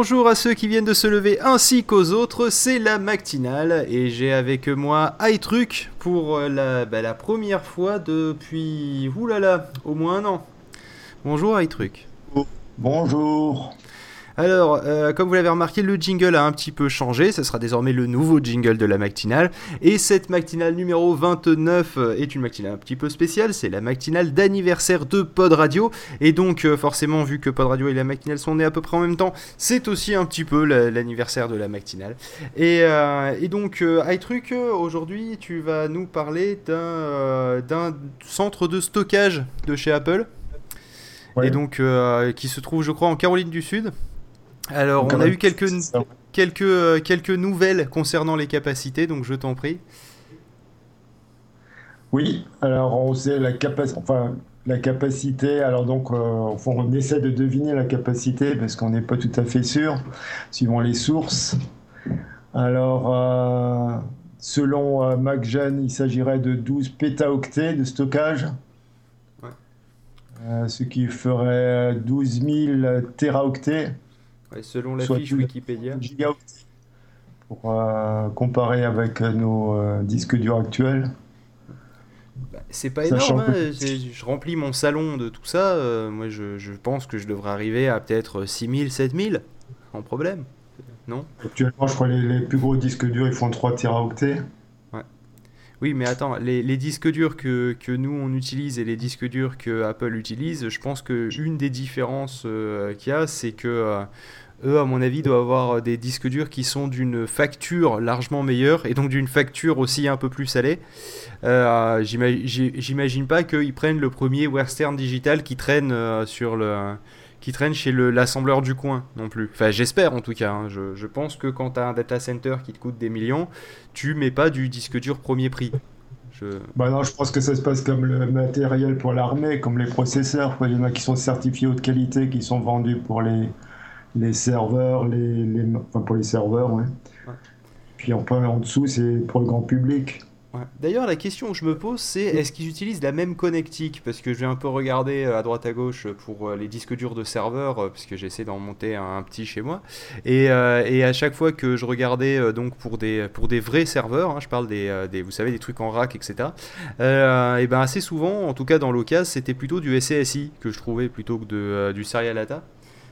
Bonjour à ceux qui viennent de se lever ainsi qu'aux autres, c'est la matinale et j'ai avec moi iTruc pour la, bah, la première fois depuis, oulala, au moins un an. Bonjour iTruc. Bonjour. Alors, euh, comme vous l'avez remarqué, le jingle a un petit peu changé. Ce sera désormais le nouveau jingle de la matinale. Et cette matinale numéro 29 euh, est une matinale un petit peu spéciale. C'est la matinale d'anniversaire de Pod Radio. Et donc, euh, forcément, vu que Pod Radio et la matinale sont nés à peu près en même temps, c'est aussi un petit peu l'anniversaire de la matinale. Et, donc, iTruc, aujourd'hui, tu vas nous parler d'un centre de stockage de chez Apple. Et donc, qui se trouve, je crois, en Caroline du Sud. Alors, on a eu quelques, quelques, euh, quelques nouvelles concernant les capacités, donc je t'en prie. Oui, alors on sait la capacité, enfin la capacité. Alors donc, euh, on essaie de deviner la capacité parce qu'on n'est pas tout à fait sûr, suivant les sources. Alors, euh, selon MacGen, il s'agirait de 12 pétaoctets de stockage. ce qui ferait 12 000 selon la fiche Wikipédia. Pour euh, comparer avec nos euh, disques durs actuels. Bah, c'est pas énorme, hein. je remplis mon salon de tout ça. Euh, moi, je, je, pense que je devrais arriver à peut-être 6000, 7000, sans problème. Non? Actuellement, je crois que les, les, plus gros disques durs ils font 3 teraoctets. Oui, mais attends, les, disques durs que, nous on utilise et les disques durs que Apple utilise, je pense que une des différences qu'il y a, c'est que eux, à mon avis, doivent avoir euh, des disques durs qui sont d'une facture largement meilleure et donc d'une facture aussi un peu plus salée. Euh, J'imagine pas qu'ils prennent le premier Western Digital qui traîne euh, sur le qui traîne chez l'assembleur du coin non plus. Enfin, j'espère en tout cas. Hein. Je, je, pense que quand tu as un data center qui te coûte des millions, tu mets pas du disque dur premier prix. Je... Bah non, je pense que ça se passe comme le matériel pour l'armée, comme les processeurs. Il y en a qui sont certifiés haute qualité, qui sont vendus pour les, les serveurs, les, les, enfin pour les serveurs, ouais. Puis en, en dessous, c'est pour le grand public. D'ailleurs, la question que je me pose, c'est est-ce qu'ils utilisent la même connectique? Parce que je vais un peu regarder euh, à droite à gauche pour euh, les disques durs de serveurs, euh, parce que j'essaie d'en monter un, petit chez moi. Et, et, à chaque fois que je regardais donc pour des, pour des vrais serveurs, hein, je parle des, des, vous savez, des trucs en rack, etc. et ben assez souvent, en tout cas dans l'occasion, c'était plutôt du SCSI que je trouvais plutôt que de, du Serial Data.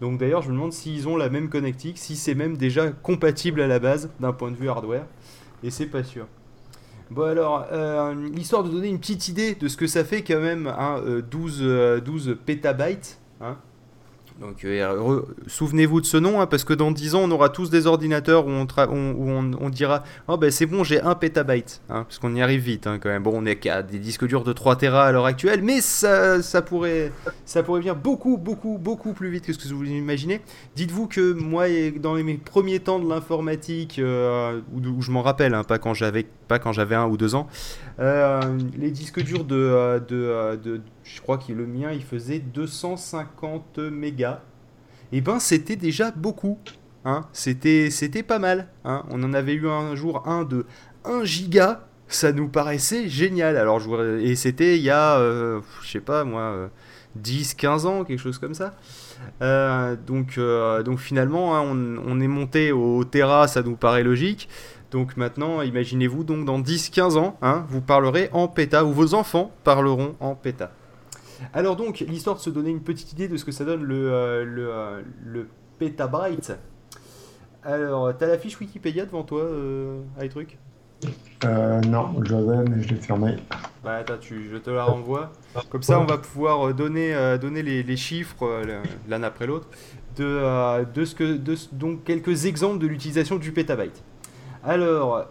Donc d'ailleurs, je me demande s'ils ont la même connectique, si c'est même déjà compatible à la base d'un point de vue hardware. Et c'est pas sûr. Bon alors, euh, histoire de donner une petite idée de ce que ça fait quand même, hein, 12, euh, 12 pétabytes, hein, donc euh, souvenez-vous de ce nom, hein, parce que dans 10 ans, on aura tous des ordinateurs où on, dira Oh ben c'est bon, j'ai 1 pétabyte, hein, parce qu'on y arrive vite quand même. Bon, on est qu'à des disques durs de 3 Tera à l'heure actuelle, mais ça, pourrait, ça pourrait venir beaucoup, beaucoup, beaucoup plus vite que ce que vous imaginez. Dites-vous que moi, dans mes premiers temps de l'informatique, euh, où, je m'en rappelle, pas quand j'avais pas quand j'avais 1 ou 2 ans, euh, les disques durs de, de, de je crois que le mien, il faisait 250 mégas. Et eh ben, c'était déjà beaucoup. Hein. C'était, c'était pas mal. Hein. On en avait eu un jour un de 1 giga. Ça nous paraissait génial. Alors, je, et c'était il y a, euh, je sais pas moi, 10, euh, 15 ans, quelque chose comme ça. Euh, donc, donc finalement, hein, on, est monté au Terra, ça nous paraît logique. Donc maintenant, imaginez-vous, donc dans 10-15 ans, vous parlerez en PETA, ou vos enfants parleront en PETA. Alors donc, l'histoire de se donner une petite idée de ce que ça donne le, euh, euh, le petabyte. Alors, t'as la fiche Wikipédia devant toi, euh, iTruc euh, Non, je l'avais, mais je l'ai fermé. Bah attends, tu, je te la renvoie. Comme ça, on va pouvoir donner, donner les, chiffres l'un après l'autre de, de ce que, de, donc quelques exemples de l'utilisation du petabyte. Alors,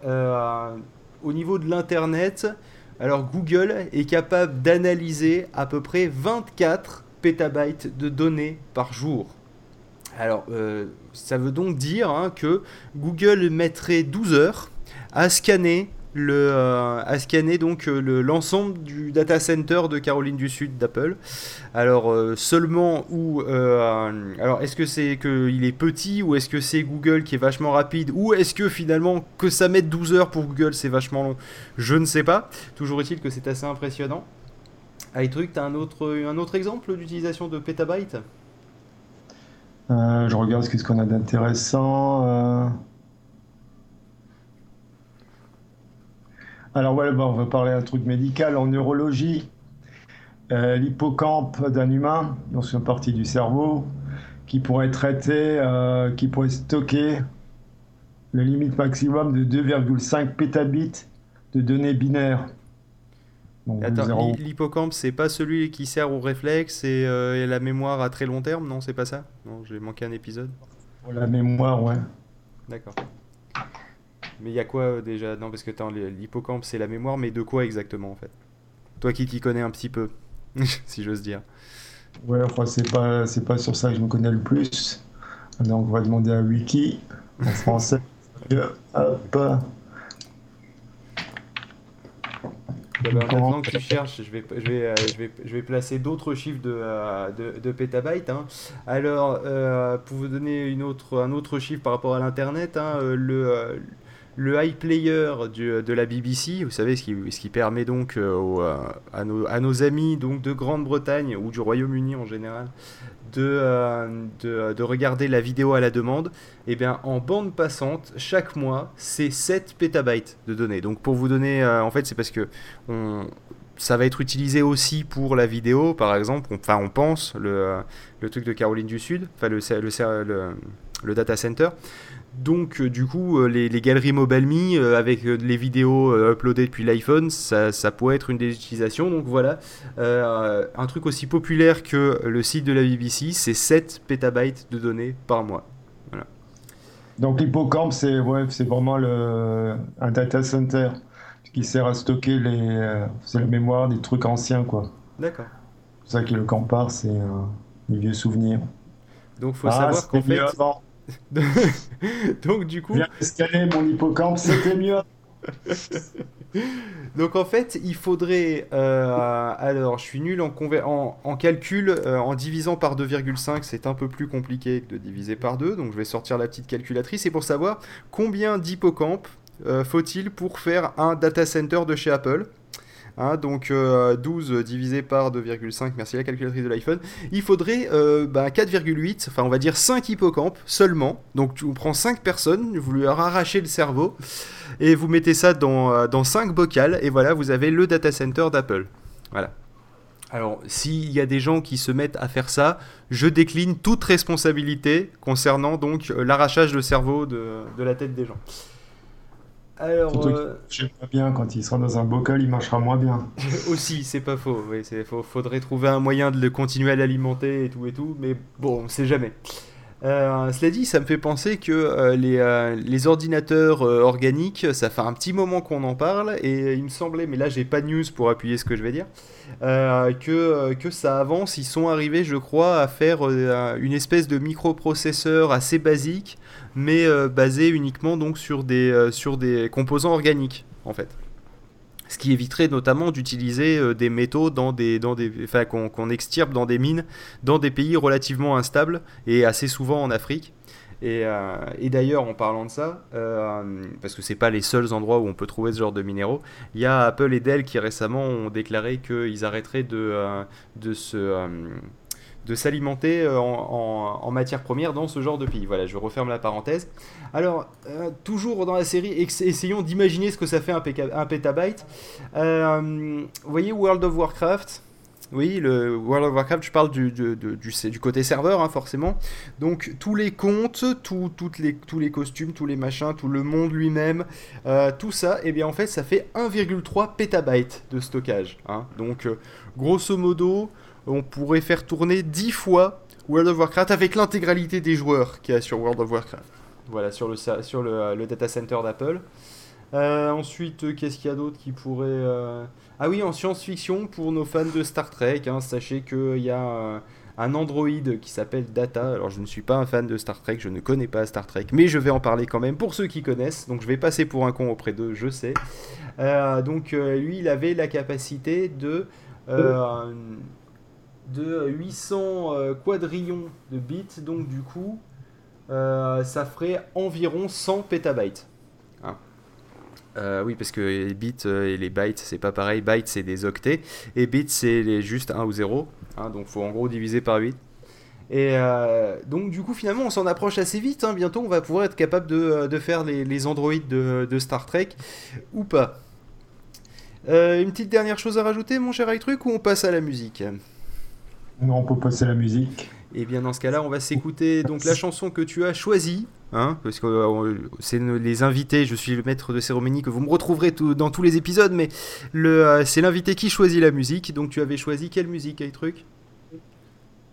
au niveau de l'internet, alors Google est capable d'analyser à peu près 24 pétabytes de données par jour. Alors euh, ça veut donc dire hein, que Google mettrait 12 heures à scanner le, euh, à scanner donc euh, l'ensemble du data center de Caroline du Sud d'Apple. Alors euh, seulement où alors est-ce que c'est qu'il est petit ou est-ce que c'est Google qui est vachement rapide ou est-ce que finalement que ça mette 12 heures pour Google c'est vachement long? Je ne sais pas. Toujours est-il que c'est assez impressionnant. iTruc, tu as un autre, un autre exemple d'utilisation de pétabytes je regarde ce qu'on a d'intéressant. Alors voilà, on va parler un truc médical. En neurologie, euh, l'hippocampe d'un humain, donc c'est une partie du cerveau, qui pourrait traiter, euh, qui pourrait stocker le limite maximum de 2,5 pétabits de données binaires. Attends, l'hippocampe, c'est pas celui qui sert au réflexe et, euh, et, la mémoire à très long terme, non C'est pas ça? Non, j'ai manqué un épisode. Pour la mémoire, ouais. D'accord. Mais il y a quoi euh, déjà? Non, parce que l'hippocampe, c'est la mémoire, mais de quoi exactement en fait? Toi qui t'y connais un petit peu, si j'ose dire. Ouais, enfin, c'est pas, c'est pas sur ça que je me connais le plus. Donc, on va demander à Wiki en français. Hop. Bah, maintenant que tu cherches, je vais, je vais, euh, je vais, je vais placer d'autres chiffres de, euh, de, de pétabytes. Hein. Alors, pour vous donner une autre, un autre chiffre par rapport à l'Internet, hein, le, le iPlayer du, de la BBC, vous savez, ce qui, ce qui permet donc euh, euh, à, nos, amis donc, de Grande-Bretagne ou du Royaume-Uni en général de, euh, de, regarder la vidéo à la demande, et eh bien en bande passante, chaque mois, c'est 7 pétabytes de données. Donc pour vous donner, en fait, c'est parce que on, ça va être utilisé aussi pour la vidéo, par exemple, enfin on pense, le, le truc de Caroline du Sud, enfin le, data center. Donc, euh, du coup, euh, les, galeries MobileMe euh, avec les vidéos uploadées depuis l'iPhone, ça, pourrait être une des utilisations. Donc voilà, un truc aussi populaire que le site de la BBC, c'est 7 pétabytes de données par mois. Voilà. Donc l'hippocampe, c'est ouais, vraiment un data center qui sert à stocker les, la mémoire des trucs anciens. quoi. D'accord. C'est ça qui le campar, c'est des vieux souvenirs. Donc faut ah, savoir qu'en fait... Donc du coup... Viens escaler mon hippocampe, c'était mieux. Donc en fait, il faudrait... Euh, alors, je suis nul en, en, en calcul. Euh, en divisant par 2,5, c'est un peu plus compliqué que de diviser par 2. Donc je vais sortir la petite calculatrice. Et pour savoir combien d'hippocampes euh, faut-il pour faire un data center de chez Apple Hein, donc 12 euh, divisé par 2,5, merci la calculatrice de l'iPhone, il faudrait 4,8, euh, bah, enfin on va dire 5 hippocampes seulement. Donc tu prends 5 personnes, vous leur arrachez le cerveau et vous mettez ça dans, euh, dans 5 bocales et voilà, vous avez le data center d'Apple. Voilà. Alors, s'il y a des gens qui se mettent à faire ça, je décline toute responsabilité concernant donc l'arrachage de cerveau de la tête des gens. Alors, euh... pas bien quand il sera dans un bocal, il marchera moins bien. Aussi, c'est pas faux. Oui, c'est faudrait trouver un moyen de le continuer à l'alimenter et tout et tout, mais bon, on sait jamais. Euh, cela dit, ça me fait penser que euh, les, euh, les, ordinateurs organiques, ça fait un petit moment qu'on en parle, et il me semblait, mais là j'ai pas de news pour appuyer ce que je vais dire, que, que ça avance. Ils sont arrivés, je crois, à faire une espèce de microprocesseur assez basique, mais basé uniquement donc sur des, sur des composants organiques, en fait ce qui éviterait notamment d'utiliser euh, des métaux dans des, dans des, enfin, qu'on extirpe dans des mines dans des pays relativement instables et assez souvent en Afrique. Et, euh, d'ailleurs, en parlant de ça, euh, parce que c'est pas les seuls endroits où on peut trouver ce genre de minéraux, il y a Apple et Dell qui récemment ont déclaré qu'ils arrêteraient de, de se de s'alimenter euh, en, matière première dans ce genre de pays. Voilà, je referme la parenthèse. Alors, euh, toujours dans la série, essayons d'imaginer ce que ça fait un, un pétabyte. Euh, vous voyez World of Warcraft oui, le World of Warcraft, je parle du, côté serveur, hein, forcément. Donc, tous les comptes, toutes les, tous les costumes, tous les machins, tout le monde lui-même, tout ça, et eh bien en fait, ça fait 1,3 pétabytes de stockage. Hein. Donc, grosso modo, on pourrait faire tourner 10 fois World of Warcraft avec l'intégralité des joueurs qu'il y a sur World of Warcraft. Voilà, sur le, sur le, data center d'Apple. Euh, ensuite, euh, qu'est-ce qu'il y a d'autre qui pourrait... Euh, ah oui, en science-fiction, pour nos fans de Star Trek, hein, sachez qu'il y a un Android qui s'appelle Data. Alors, je ne suis pas un fan de Star Trek, je ne connais pas Star Trek, mais je vais en parler quand même pour ceux qui connaissent. Donc, je vais passer pour un con auprès d'eux, je sais. donc, lui, il avait la capacité de de 800 euh, quadrillions de bits, donc du coup, euh, ça ferait environ 100 pétabytes. Hein. Euh, oui, parce que les bits et les bytes, c'est pas pareil. Bytes, c'est des octets, et bits, c'est juste 1 ou 0. Hein, donc, faut en gros diviser par 8. Et donc du coup finalement on s'en approche assez vite, hein. bientôt on va pouvoir être capable de, faire les, androïdes de, Star Trek ou pas. une petite dernière chose à rajouter mon cher truc ou on passe à la musique? Non on peut passer la musique. Et eh bien dans ce cas-là on va s'écouter donc la chanson que tu as choisie Hein, parce que euh, c'est les invités, je suis le maître de cérémonie que vous me retrouverez dans tous les épisodes, mais euh, c'est l'invité qui choisit la musique. Donc tu avais choisi quelle musique, quel truc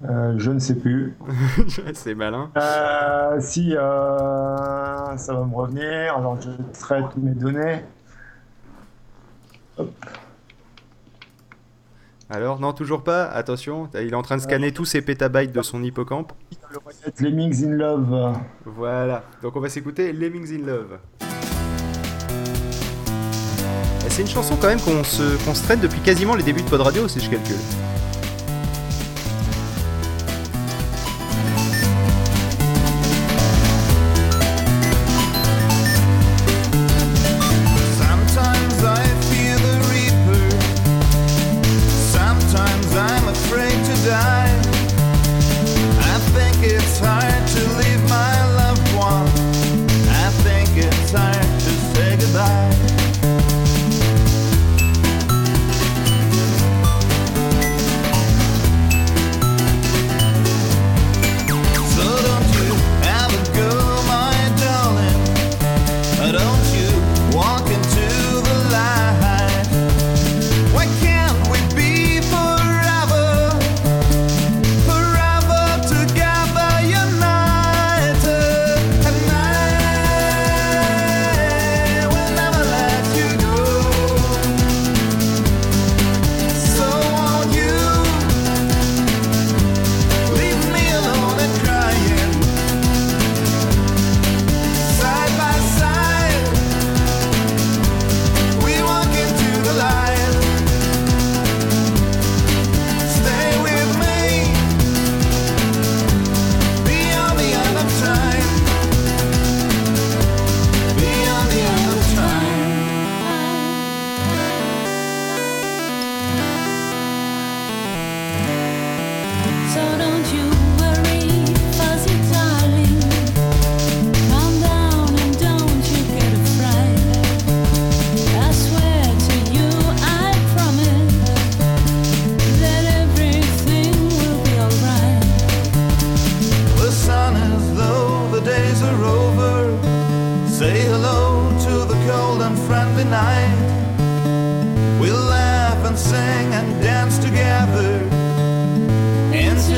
euh, Je ne sais plus. c'est malin. si, ça va me revenir. Alors je traite mes données. Hop. Alors, non, toujours pas Attention, il est en train de scanner tous ses pétabytes de son hippocampe. Lemmings in Love. Voilà, donc on va s'écouter Lemmings in Love. C'est une chanson quand même qu'on se, qu'on se traite depuis quasiment les débuts de Pod Radio, si je calcule.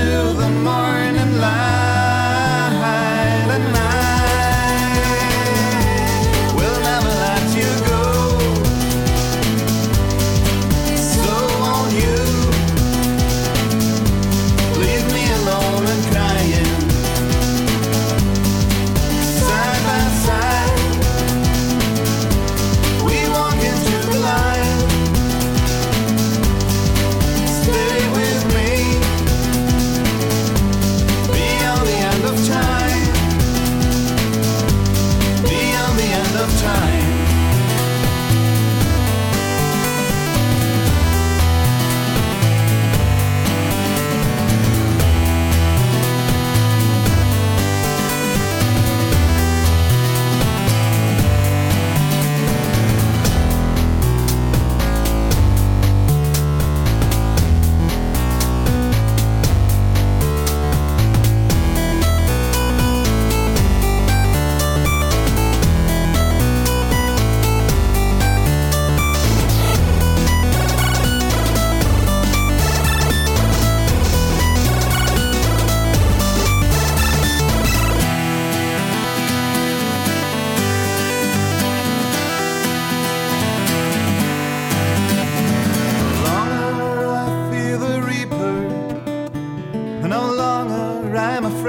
till the morning light.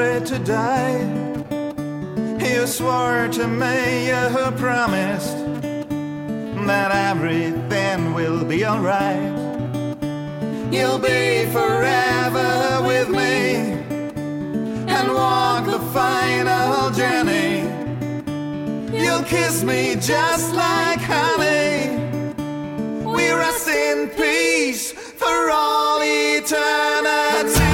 way to die. You swore to me, you promised that everything will be alright. You'll be forever with me and walk the final journey. You'll kiss me just like honey. We rest in peace for all eternity.